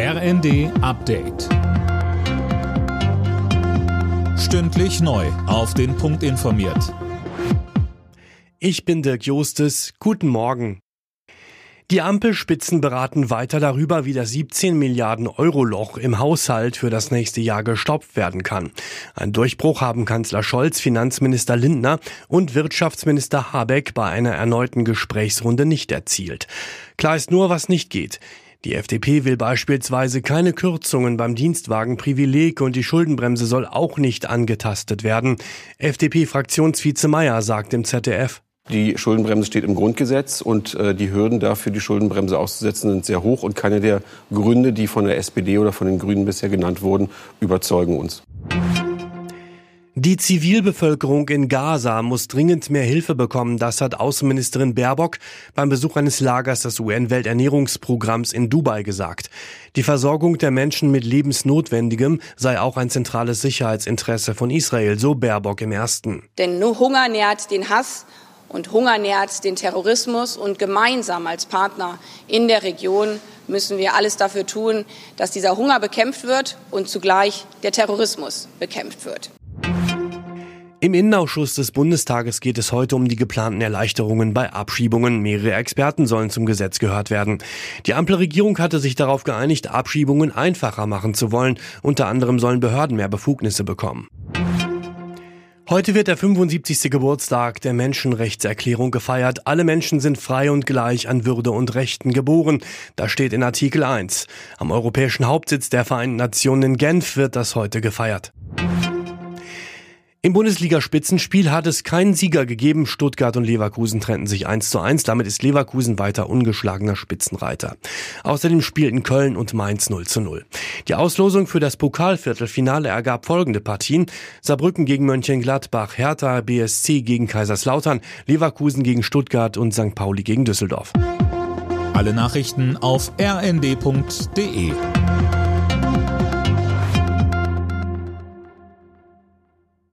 RND Update. Stündlich neu. Auf den Punkt informiert. Ich bin Dirk Jostes. Guten Morgen. Die Ampelspitzen beraten weiter darüber, wie das 17 Milliarden Euro Loch im Haushalt für das nächste Jahr gestopft werden kann. Ein Durchbruch haben Kanzler Scholz, Finanzminister Lindner und Wirtschaftsminister Habeck bei einer erneuten Gesprächsrunde nicht erzielt. Klar ist nur, was nicht geht. Die FDP will beispielsweise keine Kürzungen beim Dienstwagenprivileg und die Schuldenbremse soll auch nicht angetastet werden. FDP-Fraktionsvize Meier sagt im ZDF. Die Schuldenbremse steht im Grundgesetz und äh, die Hürden dafür, die Schuldenbremse auszusetzen, sind sehr hoch und keine der Gründe, die von der SPD oder von den Grünen bisher genannt wurden, überzeugen uns. Die Zivilbevölkerung in Gaza muss dringend mehr Hilfe bekommen, das hat Außenministerin Baerbock beim Besuch eines Lagers des UN-Welternährungsprogramms in Dubai gesagt. Die Versorgung der Menschen mit Lebensnotwendigem sei auch ein zentrales Sicherheitsinteresse von Israel, so Baerbock im ersten. Denn nur Hunger nährt den Hass und Hunger nährt den Terrorismus und gemeinsam als Partner in der Region müssen wir alles dafür tun, dass dieser Hunger bekämpft wird und zugleich der Terrorismus bekämpft wird. Im Innenausschuss des Bundestages geht es heute um die geplanten Erleichterungen bei Abschiebungen. Mehrere Experten sollen zum Gesetz gehört werden. Die Ampelregierung hatte sich darauf geeinigt, Abschiebungen einfacher machen zu wollen. Unter anderem sollen Behörden mehr Befugnisse bekommen. Heute wird der 75. Geburtstag der Menschenrechtserklärung gefeiert. Alle Menschen sind frei und gleich an Würde und Rechten geboren. Das steht in Artikel 1. Am europäischen Hauptsitz der Vereinten Nationen in Genf wird das heute gefeiert. Im Bundesliga-Spitzenspiel hat es keinen Sieger gegeben. Stuttgart und Leverkusen trennten sich 1 zu 1. Damit ist Leverkusen weiter ungeschlagener Spitzenreiter. Außerdem spielten Köln und Mainz 0 zu 0. Die Auslosung für das Pokalviertelfinale ergab folgende Partien. Saarbrücken gegen Mönchengladbach, Hertha BSC gegen Kaiserslautern, Leverkusen gegen Stuttgart und St. Pauli gegen Düsseldorf. Alle Nachrichten auf rnd.de